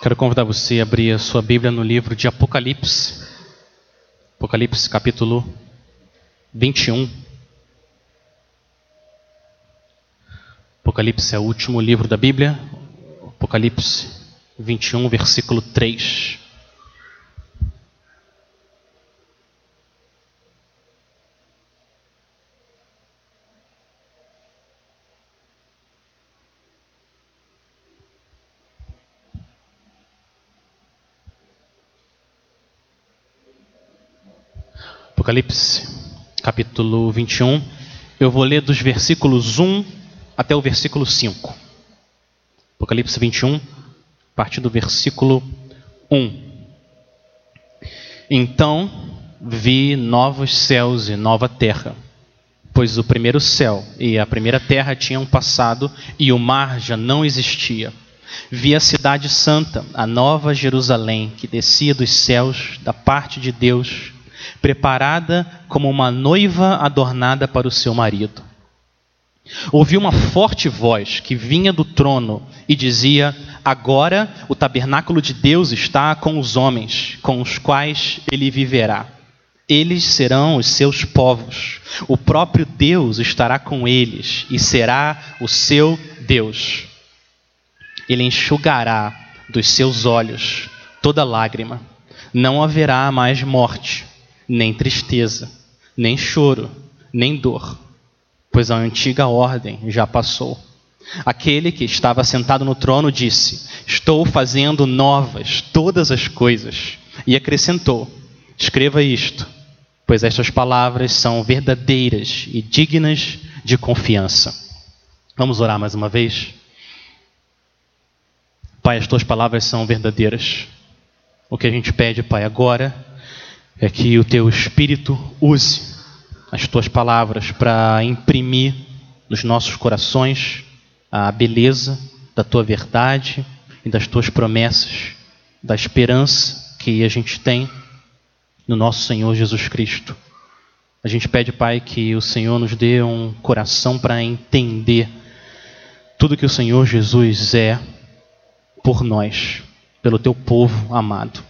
Quero convidar você a abrir a sua Bíblia no livro de Apocalipse. Apocalipse capítulo 21. Apocalipse é o último livro da Bíblia. Apocalipse 21, versículo 3. Apocalipse, capítulo 21. Eu vou ler dos versículos 1 até o versículo 5. Apocalipse 21, a partir do versículo 1. Então vi novos céus e nova terra, pois o primeiro céu e a primeira terra tinham passado e o mar já não existia. Vi a cidade santa, a nova Jerusalém, que descia dos céus da parte de Deus preparada como uma noiva adornada para o seu marido. Ouvi uma forte voz que vinha do trono e dizia: Agora o tabernáculo de Deus está com os homens, com os quais ele viverá. Eles serão os seus povos. O próprio Deus estará com eles e será o seu Deus. Ele enxugará dos seus olhos toda lágrima. Não haverá mais morte nem tristeza, nem choro, nem dor, pois a antiga ordem já passou. Aquele que estava sentado no trono disse: Estou fazendo novas todas as coisas. E acrescentou: Escreva isto, pois estas palavras são verdadeiras e dignas de confiança. Vamos orar mais uma vez? Pai, as tuas palavras são verdadeiras. O que a gente pede, Pai, agora é que o teu Espírito use as tuas palavras para imprimir nos nossos corações a beleza da tua verdade e das tuas promessas, da esperança que a gente tem no nosso Senhor Jesus Cristo. A gente pede, Pai, que o Senhor nos dê um coração para entender tudo que o Senhor Jesus é por nós, pelo teu povo amado.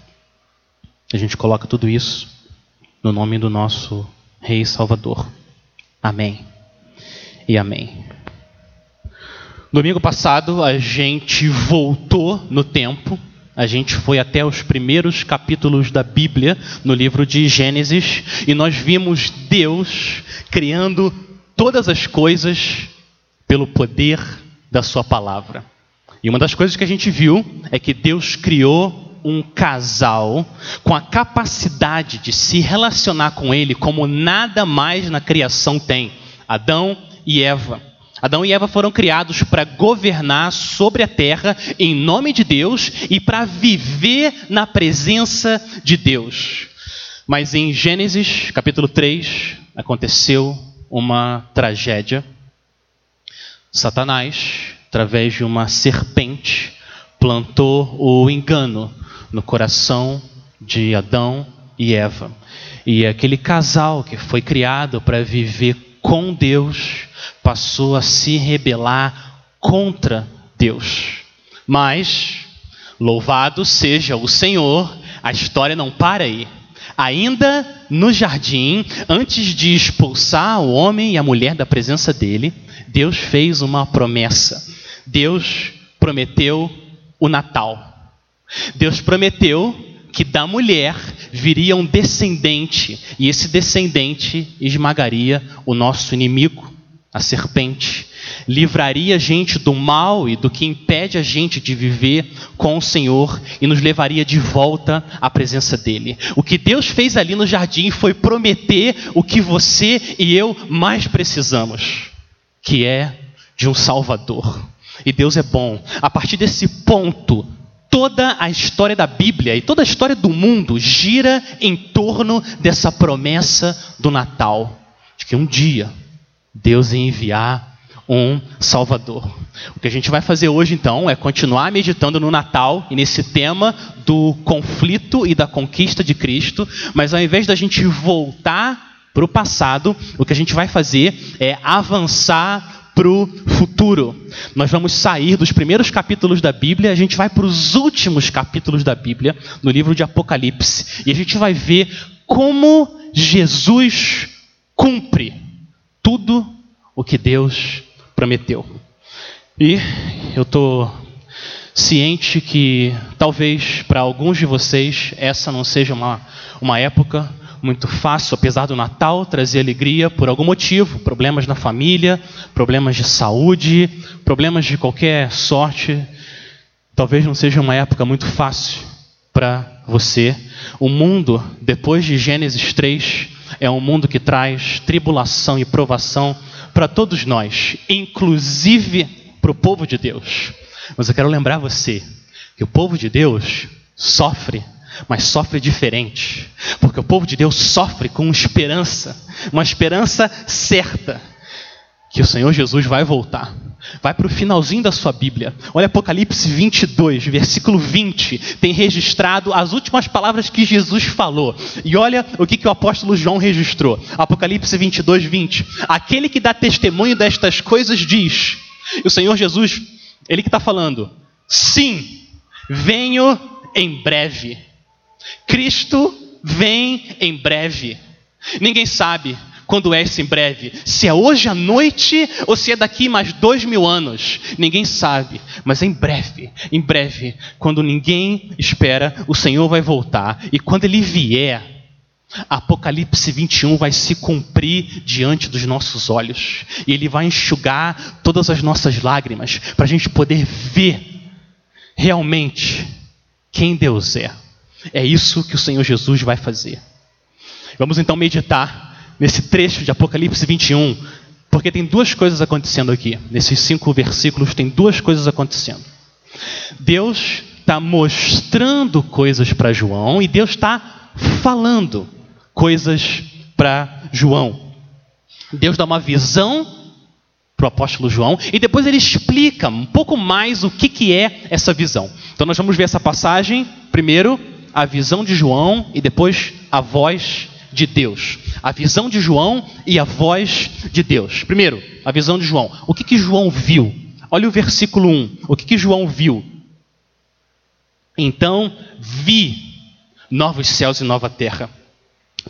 A gente coloca tudo isso no nome do nosso Rei Salvador. Amém. E amém. Domingo passado a gente voltou no tempo, a gente foi até os primeiros capítulos da Bíblia, no livro de Gênesis, e nós vimos Deus criando todas as coisas pelo poder da Sua palavra. E uma das coisas que a gente viu é que Deus criou um casal com a capacidade de se relacionar com ele como nada mais na criação tem: Adão e Eva. Adão e Eva foram criados para governar sobre a terra em nome de Deus e para viver na presença de Deus. Mas em Gênesis capítulo 3 aconteceu uma tragédia. Satanás, através de uma serpente, plantou o engano no coração de Adão e Eva. E aquele casal que foi criado para viver com Deus passou a se rebelar contra Deus. Mas, louvado seja o Senhor, a história não para aí. Ainda no jardim, antes de expulsar o homem e a mulher da presença dele, Deus fez uma promessa. Deus prometeu o Natal. Deus prometeu que da mulher viria um descendente, e esse descendente esmagaria o nosso inimigo, a serpente. Livraria a gente do mal e do que impede a gente de viver com o Senhor e nos levaria de volta à presença dEle. O que Deus fez ali no jardim foi prometer o que você e eu mais precisamos, que é de um Salvador. E Deus é bom. A partir desse ponto, toda a história da Bíblia e toda a história do mundo gira em torno dessa promessa do Natal, de que um dia Deus ia enviar um Salvador. O que a gente vai fazer hoje então é continuar meditando no Natal e nesse tema do conflito e da conquista de Cristo, mas ao invés da gente voltar para o passado, o que a gente vai fazer é avançar para o futuro. Nós vamos sair dos primeiros capítulos da Bíblia, a gente vai para os últimos capítulos da Bíblia, no livro de Apocalipse, e a gente vai ver como Jesus cumpre tudo o que Deus prometeu. E eu estou ciente que talvez para alguns de vocês essa não seja uma, uma época muito fácil, apesar do Natal trazer alegria por algum motivo, problemas na família, problemas de saúde, problemas de qualquer sorte. Talvez não seja uma época muito fácil para você. O mundo, depois de Gênesis 3, é um mundo que traz tribulação e provação para todos nós, inclusive para o povo de Deus. Mas eu quero lembrar você que o povo de Deus sofre mas sofre diferente, porque o povo de Deus sofre com esperança, uma esperança certa que o Senhor Jesus vai voltar. Vai para o finalzinho da sua Bíblia. Olha Apocalipse 22, versículo 20. Tem registrado as últimas palavras que Jesus falou. E olha o que, que o apóstolo João registrou. Apocalipse 22, 20. Aquele que dá testemunho destas coisas diz. E o Senhor Jesus, ele que está falando. Sim, venho em breve. Cristo vem em breve. Ninguém sabe quando é esse em breve. Se é hoje à noite ou se é daqui mais dois mil anos. Ninguém sabe. Mas em breve, em breve, quando ninguém espera, o Senhor vai voltar. E quando Ele vier, Apocalipse 21 vai se cumprir diante dos nossos olhos. E Ele vai enxugar todas as nossas lágrimas para a gente poder ver realmente quem Deus é. É isso que o Senhor Jesus vai fazer. Vamos então meditar nesse trecho de Apocalipse 21, porque tem duas coisas acontecendo aqui. Nesses cinco versículos, tem duas coisas acontecendo. Deus está mostrando coisas para João e Deus está falando coisas para João. Deus dá uma visão para o apóstolo João e depois ele explica um pouco mais o que, que é essa visão. Então nós vamos ver essa passagem primeiro a visão de João e depois a voz de Deus. A visão de João e a voz de Deus. Primeiro, a visão de João. O que, que João viu? Olha o versículo 1. O que, que João viu? Então vi novos céus e nova terra.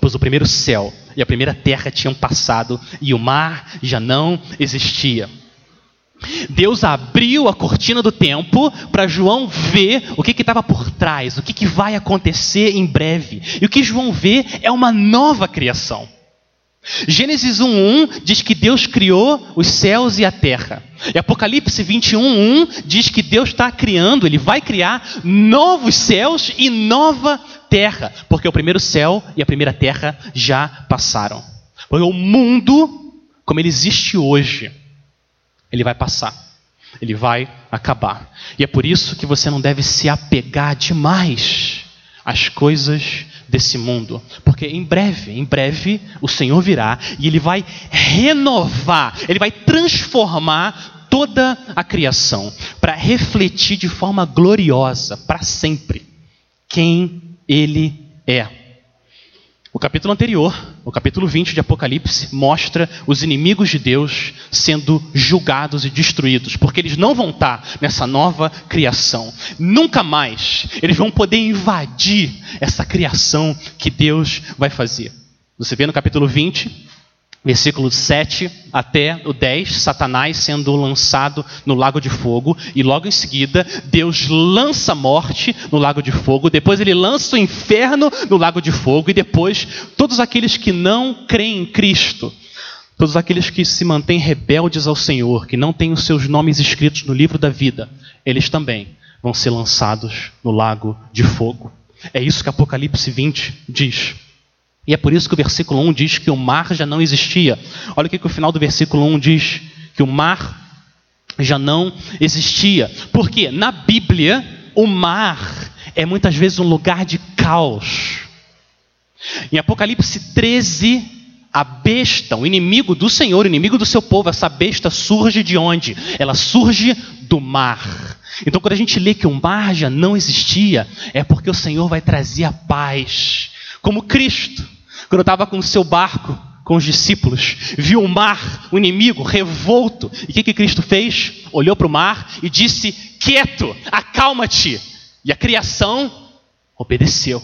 Pois o primeiro céu e a primeira terra tinham passado e o mar já não existia. Deus abriu a cortina do tempo para João ver o que estava por trás, o que, que vai acontecer em breve. E o que João vê é uma nova criação. Gênesis 1:1 diz que Deus criou os céus e a terra. E Apocalipse 21:1 diz que Deus está criando, Ele vai criar novos céus e nova terra, porque o primeiro céu e a primeira terra já passaram. Porque o mundo, como ele existe hoje, ele vai passar. Ele vai acabar. E é por isso que você não deve se apegar demais às coisas desse mundo, porque em breve, em breve, o Senhor virá e ele vai renovar, ele vai transformar toda a criação para refletir de forma gloriosa para sempre quem ele é. O capítulo anterior, o capítulo 20 de Apocalipse, mostra os inimigos de Deus sendo julgados e destruídos, porque eles não vão estar nessa nova criação. Nunca mais eles vão poder invadir essa criação que Deus vai fazer. Você vê no capítulo 20, versículo 7 até o 10, Satanás sendo lançado no lago de fogo, e logo em seguida, Deus lança a morte no lago de fogo, depois ele lança o inferno no lago de fogo, e depois todos aqueles que não creem em Cristo, todos aqueles que se mantêm rebeldes ao Senhor, que não têm os seus nomes escritos no livro da vida, eles também vão ser lançados no lago de fogo. É isso que Apocalipse 20 diz. E é por isso que o versículo 1 diz que o mar já não existia. Olha o que, que o final do versículo 1 diz: que o mar já não existia. Porque na Bíblia, o mar é muitas vezes um lugar de caos. Em Apocalipse 13, a besta, o inimigo do Senhor, o inimigo do seu povo, essa besta surge de onde? Ela surge do mar. Então, quando a gente lê que o mar já não existia, é porque o Senhor vai trazer a paz, como Cristo quando estava com o seu barco, com os discípulos, viu o mar, o inimigo, revolto. E o que, que Cristo fez? Olhou para o mar e disse: Quieto, acalma-te. E a criação obedeceu.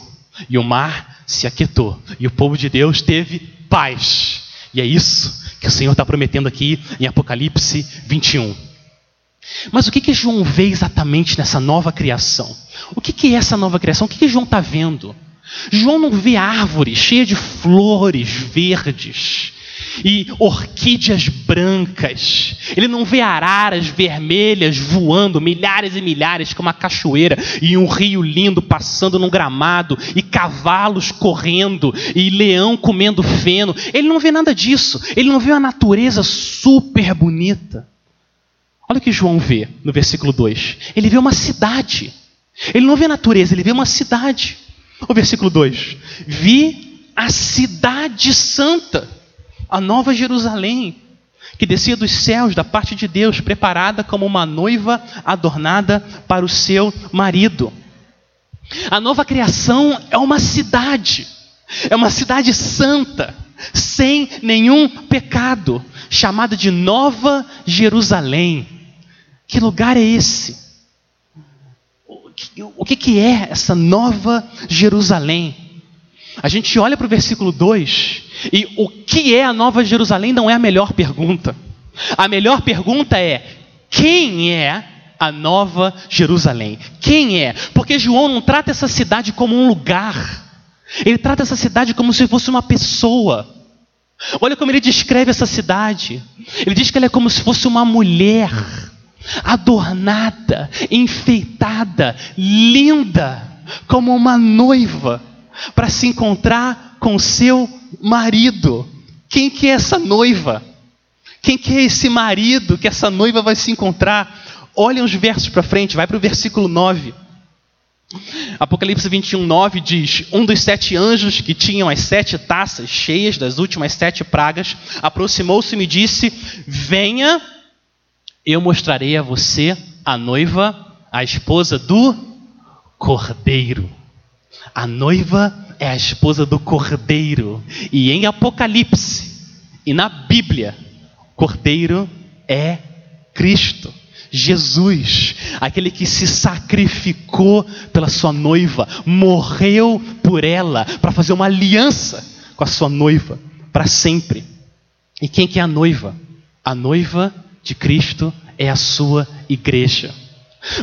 E o mar se aquietou. E o povo de Deus teve paz. E é isso que o Senhor está prometendo aqui em Apocalipse 21. Mas o que, que João vê exatamente nessa nova criação? O que, que é essa nova criação? O que, que João está vendo? João não vê árvores cheias de flores verdes e orquídeas brancas. Ele não vê araras vermelhas voando, milhares e milhares, como uma cachoeira, e um rio lindo passando num gramado, e cavalos correndo, e leão comendo feno. Ele não vê nada disso. Ele não vê uma natureza super bonita. Olha o que João vê no versículo 2. Ele vê uma cidade. Ele não vê natureza, ele vê uma cidade. O versículo 2: Vi a cidade santa, a nova Jerusalém, que descia dos céus da parte de Deus, preparada como uma noiva adornada para o seu marido. A nova criação é uma cidade, é uma cidade santa, sem nenhum pecado, chamada de Nova Jerusalém. Que lugar é esse? O que, que é essa nova Jerusalém? A gente olha para o versículo 2 e o que é a nova Jerusalém não é a melhor pergunta. A melhor pergunta é: quem é a nova Jerusalém? Quem é? Porque João não trata essa cidade como um lugar, ele trata essa cidade como se fosse uma pessoa. Olha como ele descreve essa cidade. Ele diz que ela é como se fosse uma mulher adornada, enfeitada, linda, como uma noiva, para se encontrar com seu marido. Quem que é essa noiva? Quem que é esse marido que essa noiva vai se encontrar? Olhem os versos para frente, vai para o versículo 9. Apocalipse 21, 9 diz: Um dos sete anjos que tinham as sete taças cheias das últimas sete pragas aproximou-se e me disse: Venha eu mostrarei a você a noiva, a esposa do cordeiro. A noiva é a esposa do cordeiro. E em Apocalipse e na Bíblia, cordeiro é Cristo. Jesus, aquele que se sacrificou pela sua noiva, morreu por ela para fazer uma aliança com a sua noiva para sempre. E quem que é a noiva? A noiva de Cristo é a sua igreja.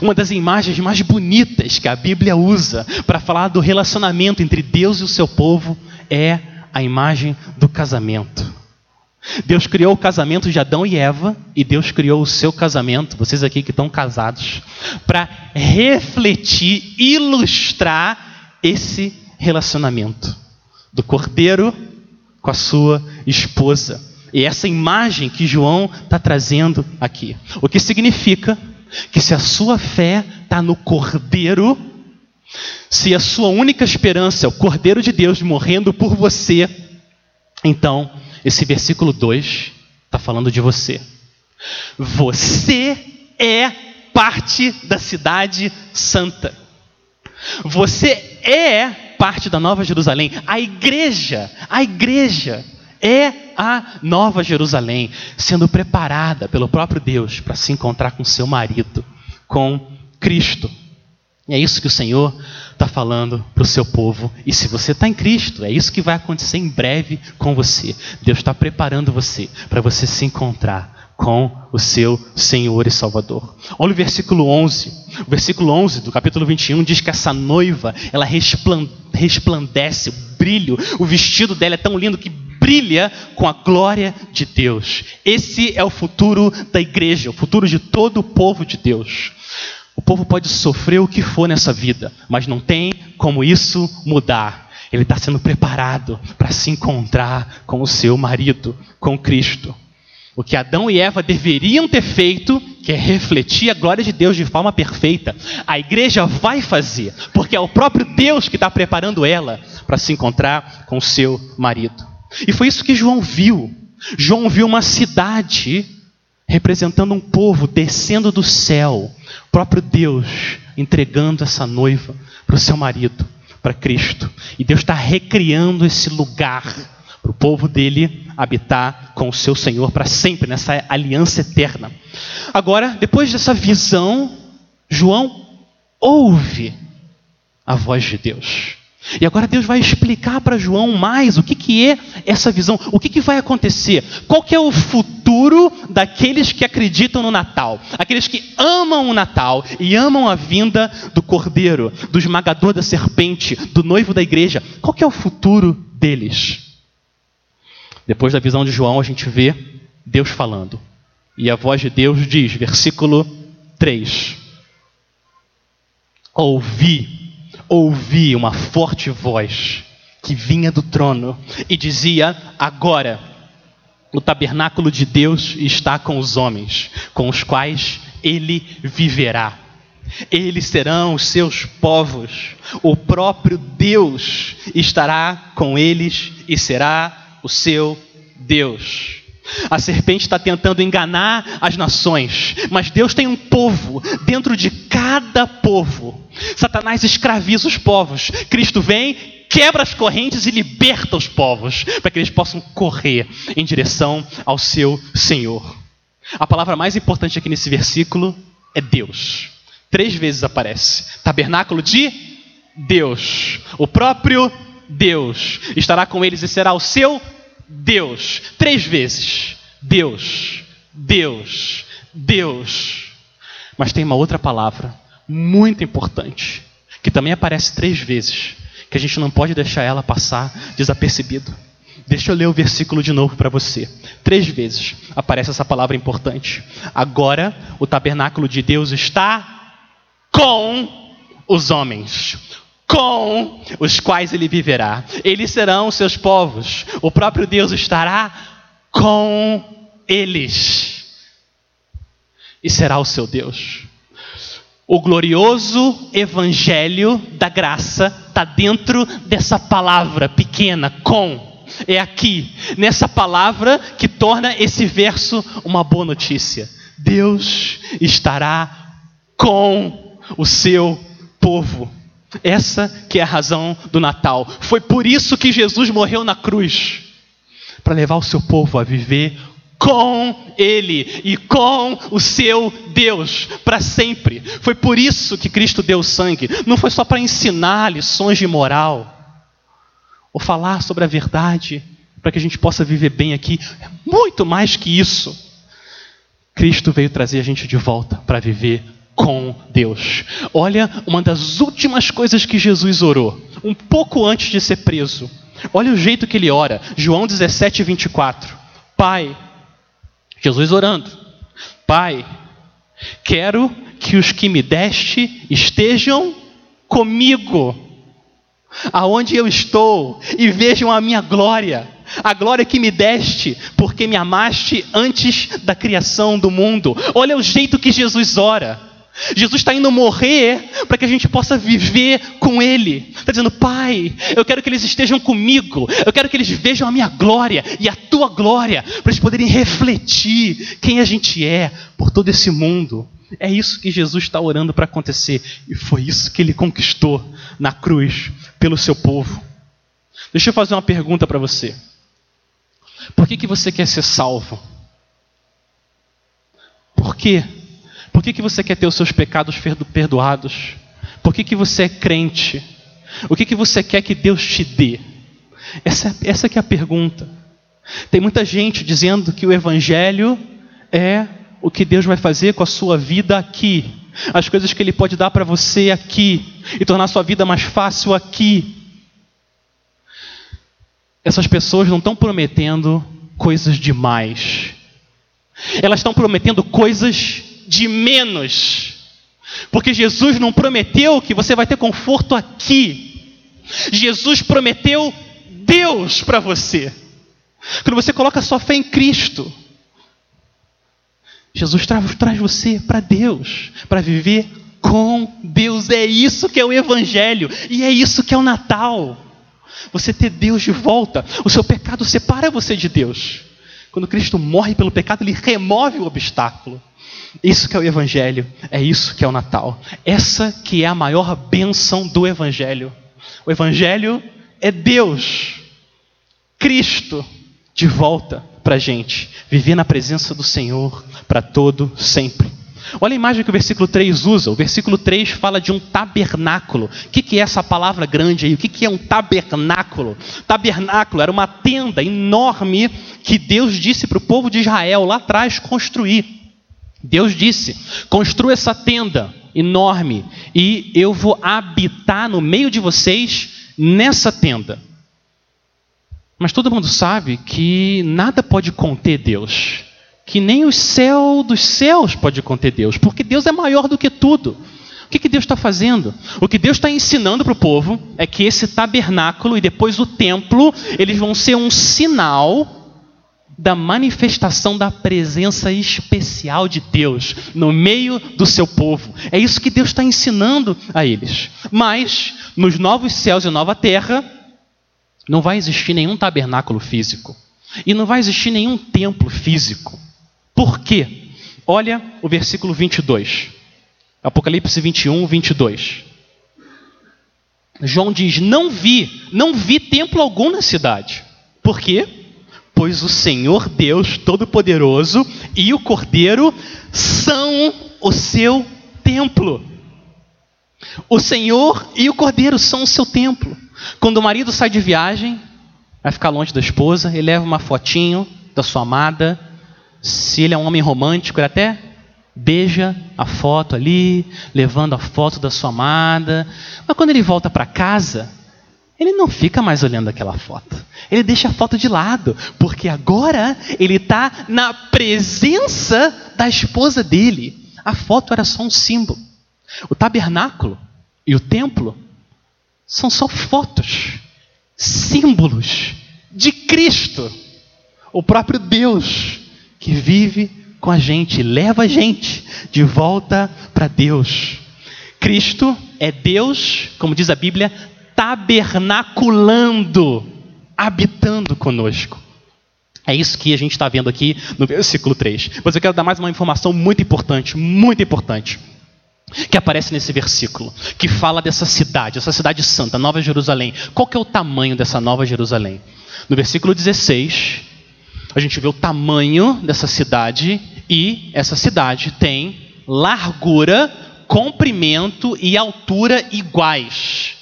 Uma das imagens mais bonitas que a Bíblia usa para falar do relacionamento entre Deus e o seu povo é a imagem do casamento. Deus criou o casamento de Adão e Eva e Deus criou o seu casamento, vocês aqui que estão casados, para refletir, ilustrar esse relacionamento do cordeiro com a sua esposa. E essa imagem que João está trazendo aqui. O que significa que se a sua fé está no Cordeiro, se a sua única esperança é o Cordeiro de Deus morrendo por você, então esse versículo 2 está falando de você. Você é parte da cidade santa. Você é parte da Nova Jerusalém. A igreja, a igreja é a Nova Jerusalém, sendo preparada pelo próprio Deus para se encontrar com seu marido, com Cristo. E é isso que o Senhor está falando para o seu povo. E se você está em Cristo, é isso que vai acontecer em breve com você. Deus está preparando você para você se encontrar com o seu Senhor e Salvador. Olha o versículo 11. O versículo 11 do capítulo 21 diz que essa noiva, ela resplandece, brilho, o vestido dela é tão lindo que brilha com a glória de Deus. Esse é o futuro da igreja, o futuro de todo o povo de Deus. O povo pode sofrer o que for nessa vida, mas não tem como isso mudar. Ele está sendo preparado para se encontrar com o seu marido, com Cristo. O que Adão e Eva deveriam ter feito, que é refletir a glória de Deus de forma perfeita, a igreja vai fazer, porque é o próprio Deus que está preparando ela para se encontrar com o seu marido. E foi isso que João viu. João viu uma cidade representando um povo descendo do céu, próprio Deus entregando essa noiva para o seu marido, para Cristo. E Deus está recriando esse lugar para o povo dele habitar com o seu Senhor para sempre, nessa aliança eterna. Agora, depois dessa visão, João ouve a voz de Deus. E agora Deus vai explicar para João mais o que, que é essa visão, o que, que vai acontecer, qual que é o futuro daqueles que acreditam no Natal, aqueles que amam o Natal e amam a vinda do Cordeiro, do esmagador da serpente, do noivo da igreja. Qual que é o futuro deles? Depois da visão de João, a gente vê Deus falando. E a voz de Deus diz, versículo 3: Ouvi, ouvi uma forte voz que vinha do trono e dizia: Agora, o tabernáculo de Deus está com os homens, com os quais ele viverá. Eles serão os seus povos, o próprio Deus estará com eles e será o seu Deus. A serpente está tentando enganar as nações, mas Deus tem um povo dentro de cada povo. Satanás escraviza os povos. Cristo vem, quebra as correntes e liberta os povos, para que eles possam correr em direção ao seu Senhor. A palavra mais importante aqui nesse versículo é Deus. Três vezes aparece: tabernáculo de Deus, o próprio Deus estará com eles e será o seu Deus. Três vezes. Deus, Deus, Deus. Mas tem uma outra palavra muito importante, que também aparece três vezes, que a gente não pode deixar ela passar desapercebido. Deixa eu ler o versículo de novo para você. Três vezes aparece essa palavra importante. Agora o tabernáculo de Deus está com os homens com os quais ele viverá. Eles serão seus povos. O próprio Deus estará com eles. E será o seu Deus. O glorioso evangelho da graça está dentro dessa palavra pequena, com. É aqui, nessa palavra que torna esse verso uma boa notícia. Deus estará com o seu povo. Essa que é a razão do Natal. Foi por isso que Jesus morreu na cruz para levar o seu povo a viver com Ele e com o seu Deus para sempre. Foi por isso que Cristo deu sangue. Não foi só para ensinar lições de moral ou falar sobre a verdade para que a gente possa viver bem aqui. É muito mais que isso. Cristo veio trazer a gente de volta para viver com Deus. Olha uma das últimas coisas que Jesus orou, um pouco antes de ser preso. Olha o jeito que ele ora. João 17, 24. Pai, Jesus orando. Pai, quero que os que me deste estejam comigo, aonde eu estou, e vejam a minha glória, a glória que me deste, porque me amaste antes da criação do mundo. Olha o jeito que Jesus ora. Jesus está indo morrer para que a gente possa viver com Ele. Está dizendo, Pai, eu quero que eles estejam comigo, eu quero que eles vejam a minha glória e a tua glória, para eles poderem refletir quem a gente é por todo esse mundo. É isso que Jesus está orando para acontecer e foi isso que ele conquistou na cruz pelo seu povo. Deixa eu fazer uma pergunta para você. Por que, que você quer ser salvo? Por quê? Por que, que você quer ter os seus pecados perdoados? Por que, que você é crente? O que, que você quer que Deus te dê? Essa, essa que é a pergunta. Tem muita gente dizendo que o Evangelho é o que Deus vai fazer com a sua vida aqui. As coisas que Ele pode dar para você aqui. E tornar a sua vida mais fácil aqui. Essas pessoas não estão prometendo coisas demais. Elas estão prometendo coisas de menos. Porque Jesus não prometeu que você vai ter conforto aqui. Jesus prometeu Deus para você. Quando você coloca sua fé em Cristo, Jesus traz, traz você para Deus, para viver com Deus. É isso que é o Evangelho e é isso que é o Natal. Você ter Deus de volta. O seu pecado separa você de Deus. Quando Cristo morre pelo pecado, ele remove o obstáculo. Isso que é o Evangelho, é isso que é o Natal. Essa que é a maior bênção do Evangelho. O Evangelho é Deus Cristo de volta para a gente, viver na presença do Senhor para todo sempre. Olha a imagem que o versículo 3 usa. O versículo 3 fala de um tabernáculo. O que, é essa palavra grande aí? O que, é um tabernáculo? Tabernáculo era uma tenda enorme que Deus disse para o povo de Israel lá atrás construir. Deus disse: construa essa tenda enorme e eu vou habitar no meio de vocês nessa tenda. Mas todo mundo sabe que nada pode conter Deus que nem o céu dos céus pode conter Deus, porque Deus é maior do que tudo. O que, que Deus está fazendo? O que Deus está ensinando para o povo é que esse tabernáculo e depois o templo, eles vão ser um sinal da manifestação da presença especial de Deus no meio do seu povo. É isso que Deus está ensinando a eles. Mas, nos novos céus e nova terra, não vai existir nenhum tabernáculo físico. E não vai existir nenhum templo físico. Por quê? Olha o versículo 22. Apocalipse 21, 22. João diz: Não vi, não vi templo algum na cidade. Por quê? Pois o Senhor Deus Todo-Poderoso e o Cordeiro são o seu templo. O Senhor e o Cordeiro são o seu templo. Quando o marido sai de viagem, vai ficar longe da esposa, ele leva uma fotinho da sua amada, se ele é um homem romântico, ele até beija a foto ali, levando a foto da sua amada. Mas quando ele volta para casa, ele não fica mais olhando aquela foto. Ele deixa a foto de lado, porque agora ele está na presença da esposa dele. A foto era só um símbolo. O tabernáculo e o templo são só fotos, símbolos de Cristo, o próprio Deus que vive com a gente, leva a gente de volta para Deus. Cristo é Deus, como diz a Bíblia, tabernaculando, habitando conosco. É isso que a gente está vendo aqui no versículo 3. Mas eu quero dar mais uma informação muito importante, muito importante, que aparece nesse versículo, que fala dessa cidade, essa cidade santa, Nova Jerusalém. Qual que é o tamanho dessa Nova Jerusalém? No versículo 16, a gente vê o tamanho dessa cidade e essa cidade tem largura, comprimento e altura iguais.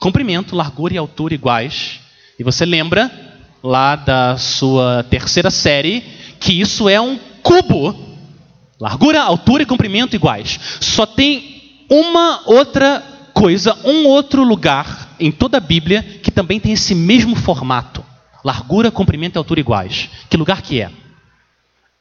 Comprimento, largura e altura iguais. E você lembra lá da sua terceira série que isso é um cubo. Largura, altura e comprimento iguais. Só tem uma outra coisa, um outro lugar em toda a Bíblia que também tem esse mesmo formato. Largura, comprimento e altura iguais. Que lugar que é?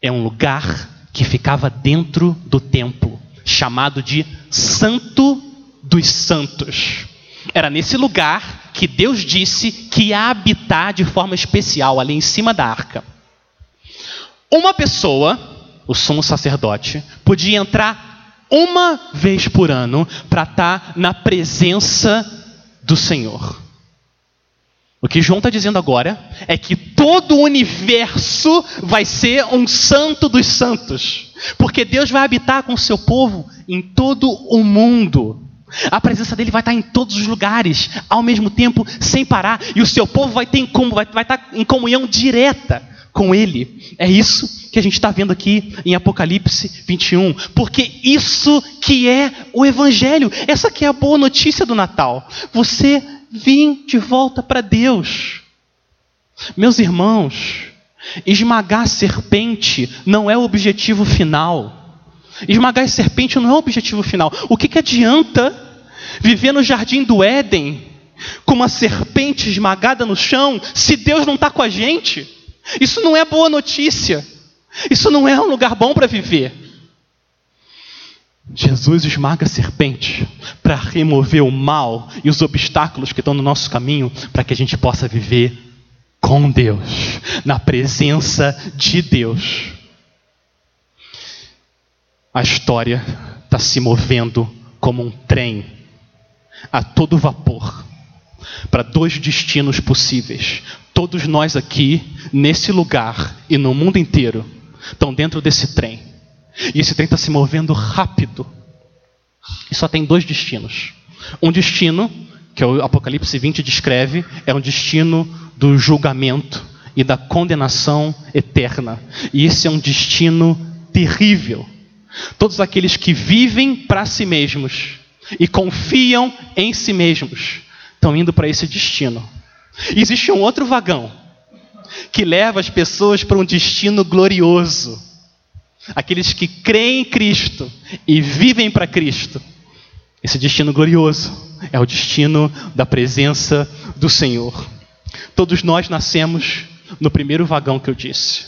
É um lugar que ficava dentro do templo, chamado de Santo dos Santos. Era nesse lugar que Deus disse que ia habitar de forma especial, ali em cima da arca. Uma pessoa, o sumo sacerdote, podia entrar uma vez por ano para estar na presença do Senhor. O que João está dizendo agora é que todo o universo vai ser um santo dos santos, porque Deus vai habitar com o seu povo em todo o mundo. A presença dele vai estar em todos os lugares, ao mesmo tempo, sem parar, e o seu povo vai, ter, vai, vai estar em comunhão direta com ele. É isso que a gente está vendo aqui em Apocalipse 21, porque isso que é o Evangelho, essa que é a boa notícia do Natal. Você Vim de volta para Deus. Meus irmãos, esmagar a serpente não é o objetivo final. Esmagar a serpente não é o objetivo final. O que, que adianta viver no jardim do Éden com uma serpente esmagada no chão se Deus não está com a gente? Isso não é boa notícia. Isso não é um lugar bom para viver. Jesus esmaga a serpente para remover o mal e os obstáculos que estão no nosso caminho, para que a gente possa viver com Deus, na presença de Deus. A história está se movendo como um trem a todo vapor para dois destinos possíveis. Todos nós aqui, nesse lugar e no mundo inteiro, estão dentro desse trem. E esse trem está se movendo rápido. E só tem dois destinos. Um destino que o Apocalipse 20 descreve, é um destino do julgamento e da condenação eterna. E esse é um destino terrível. Todos aqueles que vivem para si mesmos e confiam em si mesmos estão indo para esse destino. Existe um outro vagão que leva as pessoas para um destino glorioso. Aqueles que creem em Cristo e vivem para Cristo. Esse destino glorioso é o destino da presença do Senhor. Todos nós nascemos no primeiro vagão que eu disse.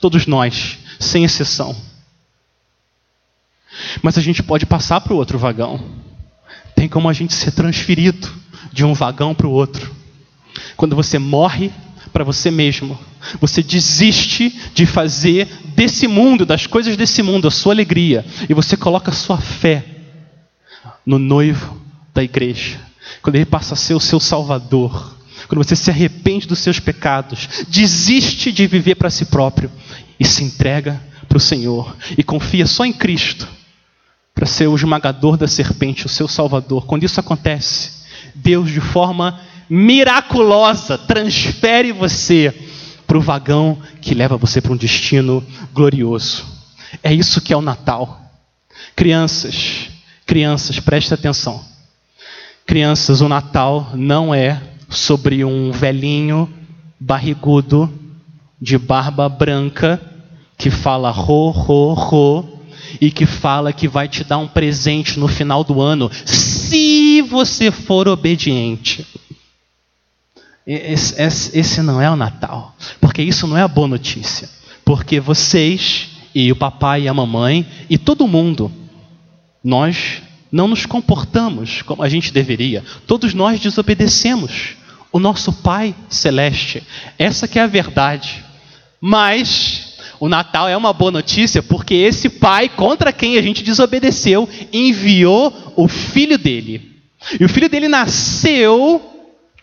Todos nós, sem exceção. Mas a gente pode passar para o outro vagão. Tem como a gente ser transferido de um vagão para o outro. Quando você morre para você mesmo, você desiste de fazer desse mundo, das coisas desse mundo, a sua alegria, e você coloca a sua fé no noivo da igreja. Quando ele passa a ser o seu salvador, quando você se arrepende dos seus pecados, desiste de viver para si próprio e se entrega para o Senhor e confia só em Cristo para ser o esmagador da serpente, o seu salvador. Quando isso acontece, Deus, de forma miraculosa, transfere você para o vagão que leva você para um destino glorioso. É isso que é o Natal. Crianças, crianças, preste atenção. Crianças, o Natal não é sobre um velhinho barrigudo de barba branca que fala ro, ro, ro e que fala que vai te dar um presente no final do ano se você for obediente. Esse, esse, esse não é o Natal, porque isso não é a boa notícia. Porque vocês e o papai e a mamãe e todo mundo, nós não nos comportamos como a gente deveria. Todos nós desobedecemos o nosso Pai celeste. Essa que é a verdade. Mas o Natal é uma boa notícia porque esse pai contra quem a gente desobedeceu enviou o filho dele. E o filho dele nasceu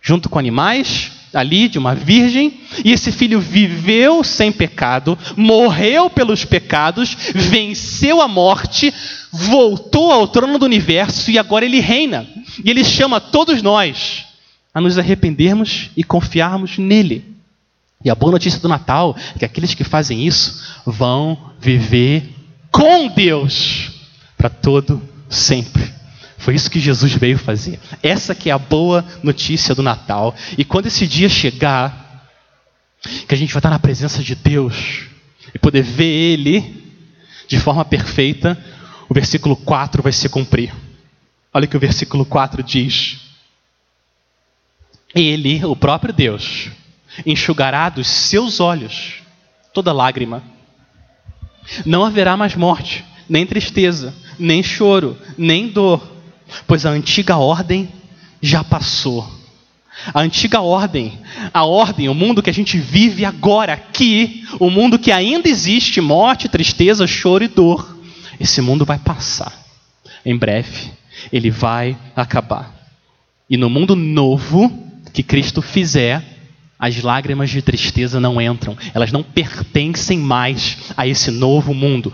junto com animais, ali de uma virgem, e esse filho viveu sem pecado, morreu pelos pecados, venceu a morte, voltou ao trono do universo e agora ele reina. E ele chama todos nós a nos arrependermos e confiarmos nele. E a boa notícia do Natal é que aqueles que fazem isso vão viver com Deus para todo sempre. Foi isso que Jesus veio fazer. Essa que é a boa notícia do Natal. E quando esse dia chegar, que a gente vai estar na presença de Deus e poder ver Ele de forma perfeita, o versículo 4 vai se cumprir. Olha o que o versículo 4 diz. Ele, o próprio Deus, enxugará dos seus olhos toda lágrima. Não haverá mais morte, nem tristeza, nem choro, nem dor, pois a antiga ordem já passou. A antiga ordem, a ordem, o mundo que a gente vive agora, aqui, o mundo que ainda existe, morte, tristeza, choro e dor, esse mundo vai passar. Em breve, ele vai acabar. E no mundo novo que Cristo fizer, as lágrimas de tristeza não entram, elas não pertencem mais a esse novo mundo.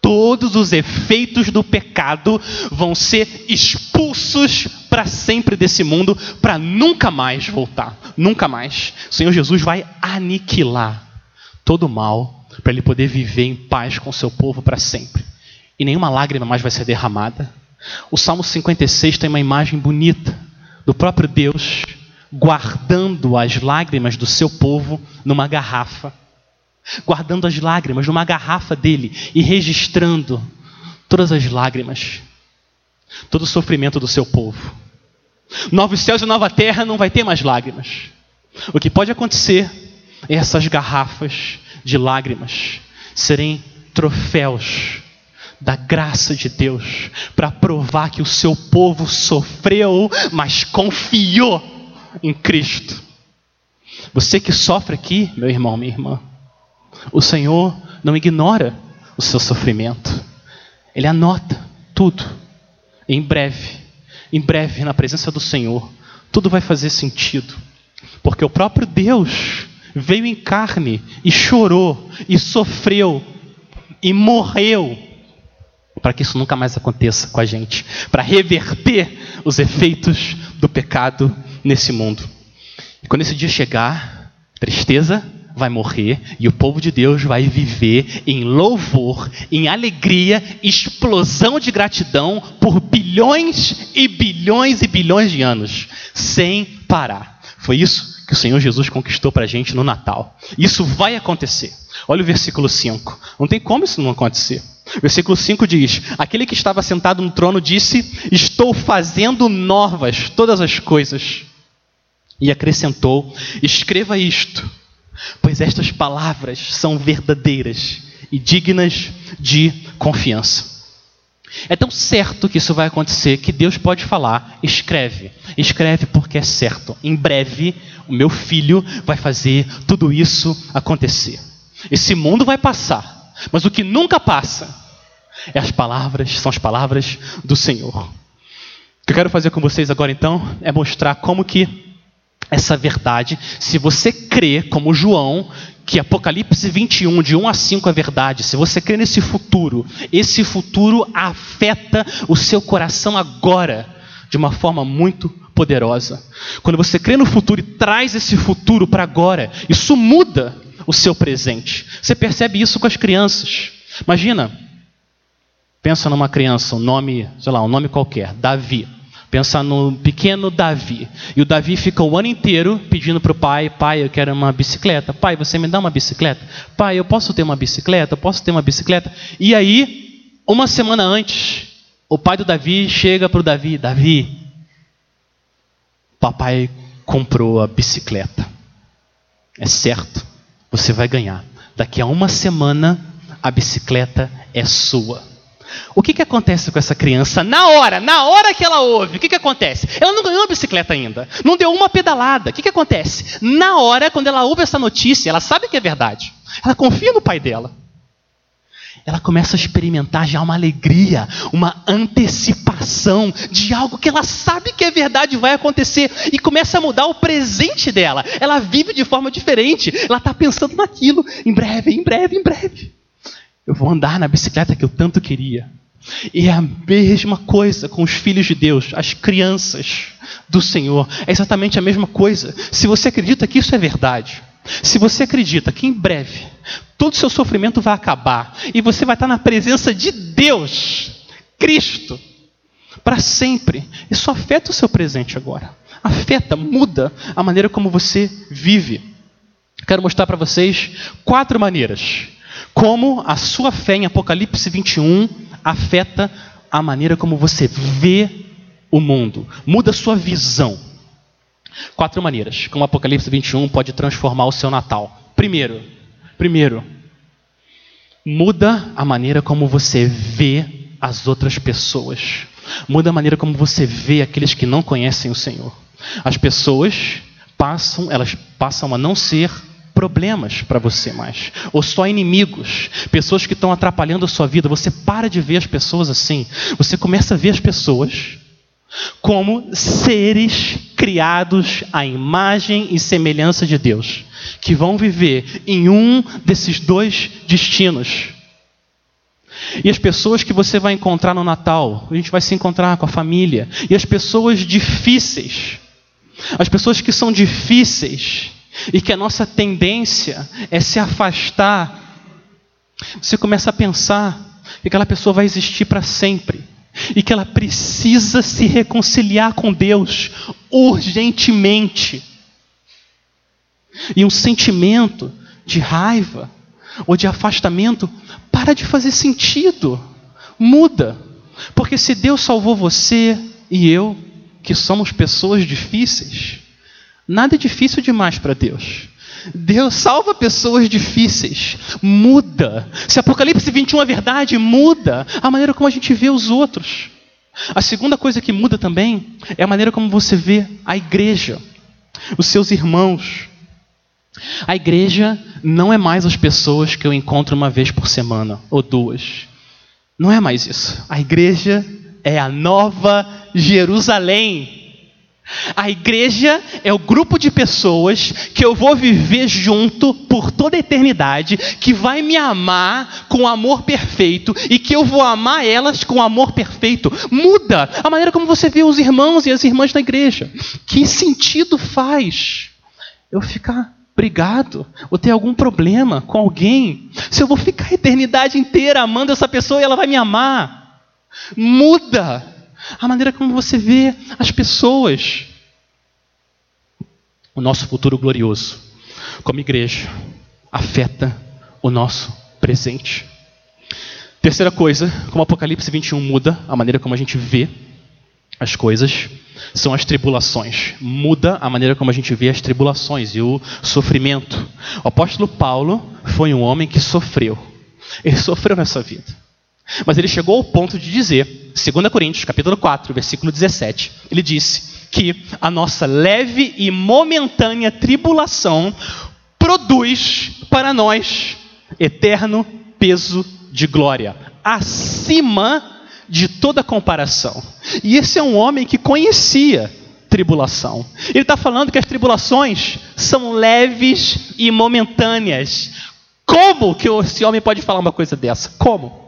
Todos os efeitos do pecado vão ser expulsos para sempre desse mundo, para nunca mais voltar. Nunca mais. O Senhor Jesus vai aniquilar todo o mal, para ele poder viver em paz com o seu povo para sempre. E nenhuma lágrima mais vai ser derramada. O Salmo 56 tem uma imagem bonita do próprio Deus guardando as lágrimas do seu povo numa garrafa, guardando as lágrimas numa garrafa dele e registrando todas as lágrimas, todo o sofrimento do seu povo. Novos céus e nova terra não vai ter mais lágrimas. O que pode acontecer é essas garrafas de lágrimas serem troféus da graça de Deus para provar que o seu povo sofreu, mas confiou em Cristo. Você que sofre aqui, meu irmão, minha irmã, o Senhor não ignora o seu sofrimento. Ele anota tudo. em breve, em breve, na presença do Senhor, tudo vai fazer sentido. Porque o próprio Deus veio em carne e chorou e sofreu e morreu para que isso nunca mais aconteça com a gente, para reverter os efeitos do pecado nesse mundo. E quando esse dia chegar, tristeza vai morrer e o povo de Deus vai viver em louvor, em alegria, explosão de gratidão por bilhões e bilhões e bilhões de anos, sem parar. Foi isso que o Senhor Jesus conquistou para a gente no Natal. Isso vai acontecer. Olha o versículo 5. Não tem como isso não acontecer. Versículo 5 diz: Aquele que estava sentado no trono disse: Estou fazendo novas todas as coisas. E acrescentou: Escreva isto, pois estas palavras são verdadeiras e dignas de confiança. É tão certo que isso vai acontecer que Deus pode falar: escreve, escreve porque é certo. Em breve, o meu filho vai fazer tudo isso acontecer. Esse mundo vai passar, mas o que nunca passa é as palavras, são as palavras do Senhor. O que eu quero fazer com vocês agora então é mostrar como que essa verdade, se você crê, como João, que Apocalipse 21, de 1 a 5 é verdade, se você crê nesse futuro, esse futuro afeta o seu coração agora, de uma forma muito poderosa. Quando você crê no futuro e traz esse futuro para agora, isso muda o seu presente. Você percebe isso com as crianças. Imagina, pensa numa criança, um nome, sei lá, um nome qualquer, Davi. Pensa no pequeno Davi. E o Davi fica o ano inteiro pedindo para o pai: Pai, eu quero uma bicicleta. Pai, você me dá uma bicicleta? Pai, eu posso ter uma bicicleta? Eu posso ter uma bicicleta? E aí, uma semana antes, o pai do Davi chega para o Davi: Davi, papai comprou a bicicleta. É certo, você vai ganhar. Daqui a uma semana, a bicicleta é sua. O que, que acontece com essa criança na hora, na hora que ela ouve? O que, que acontece? Ela não ganhou a bicicleta ainda, não deu uma pedalada. O que, que acontece? Na hora, quando ela ouve essa notícia, ela sabe que é verdade. Ela confia no pai dela. Ela começa a experimentar já uma alegria, uma antecipação de algo que ela sabe que é verdade vai acontecer e começa a mudar o presente dela. Ela vive de forma diferente. Ela está pensando naquilo, em breve, em breve, em breve. Eu vou andar na bicicleta que eu tanto queria. E é a mesma coisa com os filhos de Deus, as crianças do Senhor. É exatamente a mesma coisa. Se você acredita que isso é verdade, se você acredita que em breve todo o seu sofrimento vai acabar e você vai estar na presença de Deus, Cristo, para sempre, isso afeta o seu presente agora. Afeta, muda a maneira como você vive. Quero mostrar para vocês quatro maneiras como a sua fé em Apocalipse 21 afeta a maneira como você vê o mundo, muda a sua visão. Quatro maneiras como Apocalipse 21 pode transformar o seu Natal. Primeiro, primeiro, muda a maneira como você vê as outras pessoas. Muda a maneira como você vê aqueles que não conhecem o Senhor. As pessoas passam, elas passam a não ser problemas para você mais, ou só inimigos, pessoas que estão atrapalhando a sua vida. Você para de ver as pessoas assim, você começa a ver as pessoas como seres criados à imagem e semelhança de Deus, que vão viver em um desses dois destinos. E as pessoas que você vai encontrar no Natal, a gente vai se encontrar com a família, e as pessoas difíceis, as pessoas que são difíceis, e que a nossa tendência é se afastar, você começa a pensar que aquela pessoa vai existir para sempre e que ela precisa se reconciliar com Deus urgentemente. E um sentimento de raiva ou de afastamento para de fazer sentido, muda. Porque se Deus salvou você e eu, que somos pessoas difíceis, Nada é difícil demais para Deus. Deus salva pessoas difíceis, muda. Se Apocalipse 21 é verdade, muda a maneira como a gente vê os outros. A segunda coisa que muda também é a maneira como você vê a igreja, os seus irmãos. A igreja não é mais as pessoas que eu encontro uma vez por semana ou duas. Não é mais isso. A igreja é a nova Jerusalém. A igreja é o grupo de pessoas que eu vou viver junto por toda a eternidade, que vai me amar com amor perfeito e que eu vou amar elas com amor perfeito. Muda a maneira como você vê os irmãos e as irmãs da igreja. Que sentido faz eu ficar brigado ou ter algum problema com alguém se eu vou ficar a eternidade inteira amando essa pessoa e ela vai me amar? Muda a maneira como você vê as pessoas. O nosso futuro glorioso, como igreja, afeta o nosso presente. Terceira coisa, como Apocalipse 21 muda a maneira como a gente vê as coisas, são as tribulações. Muda a maneira como a gente vê as tribulações e o sofrimento. O apóstolo Paulo foi um homem que sofreu. Ele sofreu nessa vida. Mas ele chegou ao ponto de dizer, 2 Coríntios, capítulo 4, versículo 17, ele disse que a nossa leve e momentânea tribulação produz para nós eterno peso de glória, acima de toda comparação. E esse é um homem que conhecia tribulação. Ele está falando que as tribulações são leves e momentâneas. Como que esse homem pode falar uma coisa dessa? Como?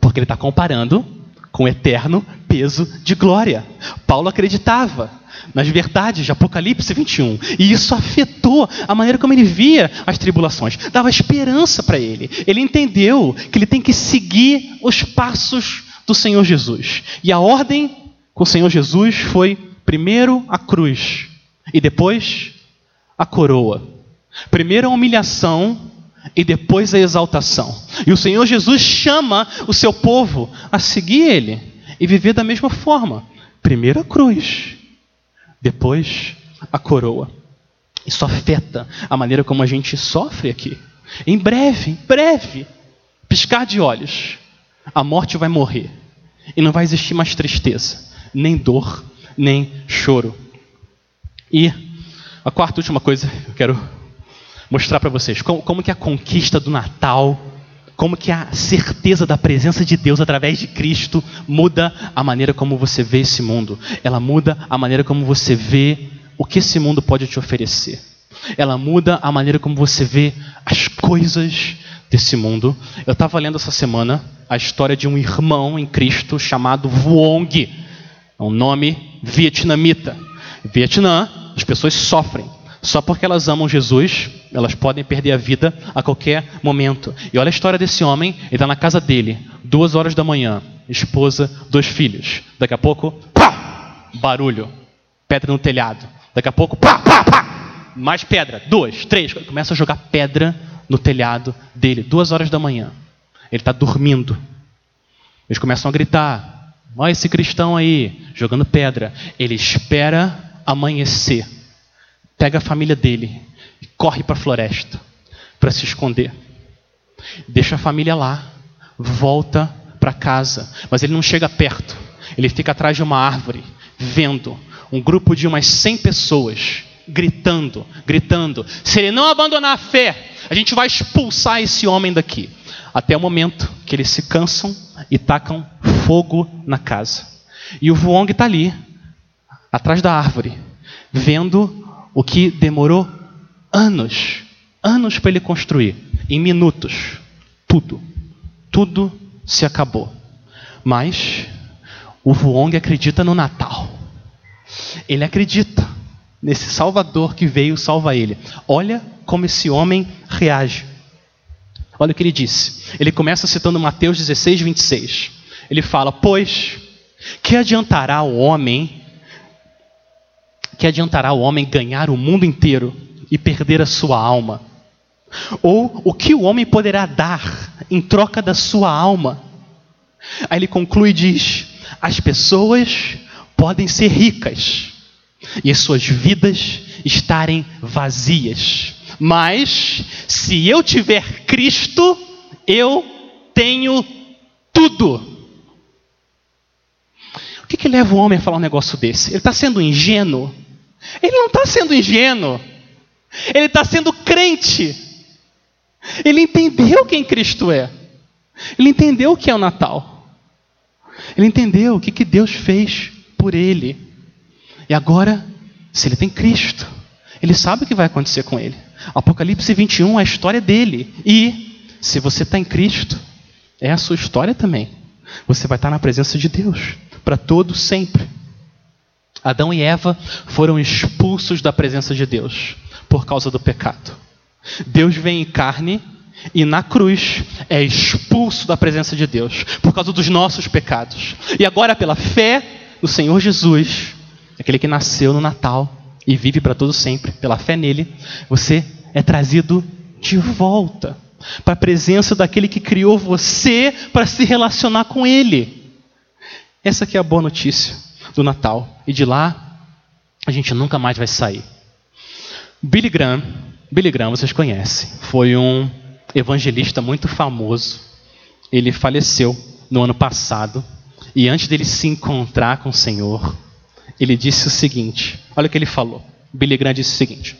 Porque ele está comparando com o eterno peso de glória. Paulo acreditava nas verdades de Apocalipse 21, e isso afetou a maneira como ele via as tribulações, dava esperança para ele. Ele entendeu que ele tem que seguir os passos do Senhor Jesus. E a ordem com o Senhor Jesus foi primeiro a cruz e depois a coroa. Primeiro a humilhação e depois a exaltação. E o Senhor Jesus chama o seu povo a seguir Ele e viver da mesma forma. Primeiro a cruz, depois a coroa. Isso afeta a maneira como a gente sofre aqui. Em breve, em breve, piscar de olhos, a morte vai morrer e não vai existir mais tristeza, nem dor, nem choro. E a quarta última coisa que eu quero mostrar para vocês como, como que a conquista do Natal, como que a certeza da presença de Deus através de Cristo muda a maneira como você vê esse mundo. Ela muda a maneira como você vê o que esse mundo pode te oferecer. Ela muda a maneira como você vê as coisas desse mundo. Eu estava lendo essa semana a história de um irmão em Cristo chamado Vuong, é um nome vietnamita. Vietnã, as pessoas sofrem. Só porque elas amam Jesus, elas podem perder a vida a qualquer momento. E olha a história desse homem, ele está na casa dele, duas horas da manhã, esposa, dois filhos. Daqui a pouco, pá, barulho, pedra no telhado. Daqui a pouco, pá, pá, pá, mais pedra, duas, três. Começa a jogar pedra no telhado dele, duas horas da manhã. Ele está dormindo. Eles começam a gritar: Olha esse cristão aí, jogando pedra. Ele espera amanhecer pega a família dele e corre para a floresta para se esconder. Deixa a família lá, volta para casa, mas ele não chega perto. Ele fica atrás de uma árvore, vendo um grupo de umas 100 pessoas gritando, gritando: se ele não abandonar a fé, a gente vai expulsar esse homem daqui. Até o momento que eles se cansam e tacam fogo na casa. E o Vuong está ali, atrás da árvore, vendo o que demorou anos, anos para ele construir, em minutos, tudo, tudo se acabou. Mas o Vuong acredita no Natal. Ele acredita nesse Salvador que veio salvar ele. Olha como esse homem reage. Olha o que ele disse. Ele começa citando Mateus 16, 26. Ele fala: Pois, que adiantará o homem que adiantará o homem ganhar o mundo inteiro e perder a sua alma? Ou o que o homem poderá dar em troca da sua alma? Aí ele conclui e diz: as pessoas podem ser ricas e as suas vidas estarem vazias, mas se eu tiver Cristo, eu tenho tudo. O que, que leva o homem a falar um negócio desse? Ele está sendo ingênuo? Ele não está sendo ingênuo. Ele está sendo crente. Ele entendeu quem Cristo é. Ele entendeu o que é o Natal. Ele entendeu o que, que Deus fez por ele. E agora, se ele tem Cristo, ele sabe o que vai acontecer com ele. Apocalipse 21 é a história dele. E, se você está em Cristo, é a sua história também. Você vai estar na presença de Deus para todo sempre. Adão e Eva foram expulsos da presença de Deus por causa do pecado. Deus vem em carne e na cruz é expulso da presença de Deus por causa dos nossos pecados. E agora, pela fé no Senhor Jesus, aquele que nasceu no Natal e vive para todo sempre, pela fé nele, você é trazido de volta para a presença daquele que criou você para se relacionar com ele. Essa aqui é a boa notícia do Natal. E de lá a gente nunca mais vai sair. Billy Graham, Billy Graham vocês conhecem, foi um evangelista muito famoso. Ele faleceu no ano passado e antes dele se encontrar com o Senhor, ele disse o seguinte: olha o que ele falou. Billy Graham disse o seguinte: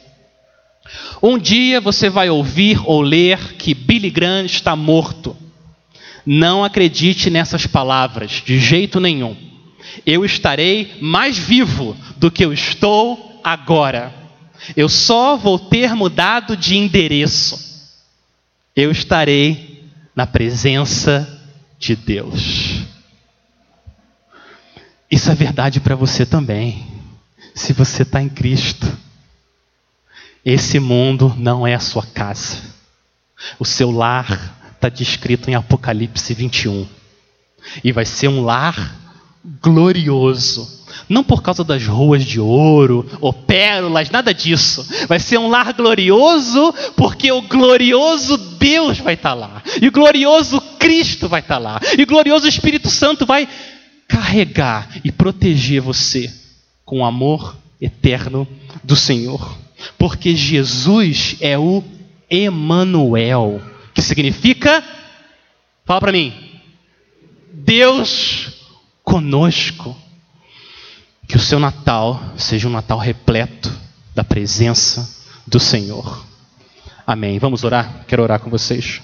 Um dia você vai ouvir ou ler que Billy Graham está morto. Não acredite nessas palavras, de jeito nenhum. Eu estarei mais vivo do que eu estou agora. Eu só vou ter mudado de endereço. Eu estarei na presença de Deus. Isso é verdade para você também. Se você está em Cristo, esse mundo não é a sua casa. O seu lar está descrito em Apocalipse 21. E vai ser um lar glorioso. Não por causa das ruas de ouro ou pérolas, nada disso. Vai ser um lar glorioso porque o glorioso Deus vai estar tá lá. E o glorioso Cristo vai estar tá lá. E o glorioso Espírito Santo vai carregar e proteger você com o amor eterno do Senhor. Porque Jesus é o Emanuel, que significa Fala para mim. Deus conosco. Que o seu Natal seja um Natal repleto da presença do Senhor. Amém. Vamos orar? Quero orar com vocês.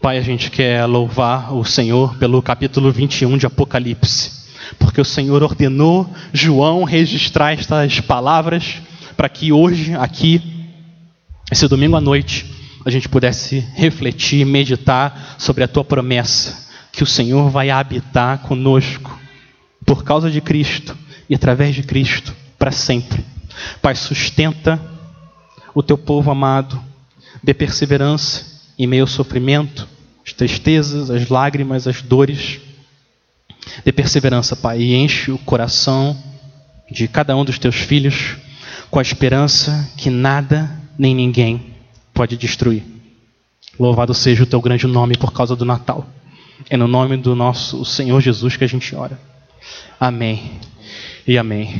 Pai, a gente quer louvar o Senhor pelo capítulo 21 de Apocalipse, porque o Senhor ordenou João registrar estas palavras para que hoje, aqui, esse domingo à noite, a gente pudesse refletir, meditar sobre a tua promessa, que o Senhor vai habitar conosco por causa de Cristo e através de Cristo para sempre. Pai, sustenta o teu povo amado, dê perseverança em meio ao sofrimento, as tristezas, as lágrimas, as dores. Dê perseverança, Pai, e enche o coração de cada um dos teus filhos com a esperança que nada nem ninguém pode destruir. Louvado seja o teu grande nome por causa do Natal. É no nome do nosso Senhor Jesus que a gente ora. Amém e amém.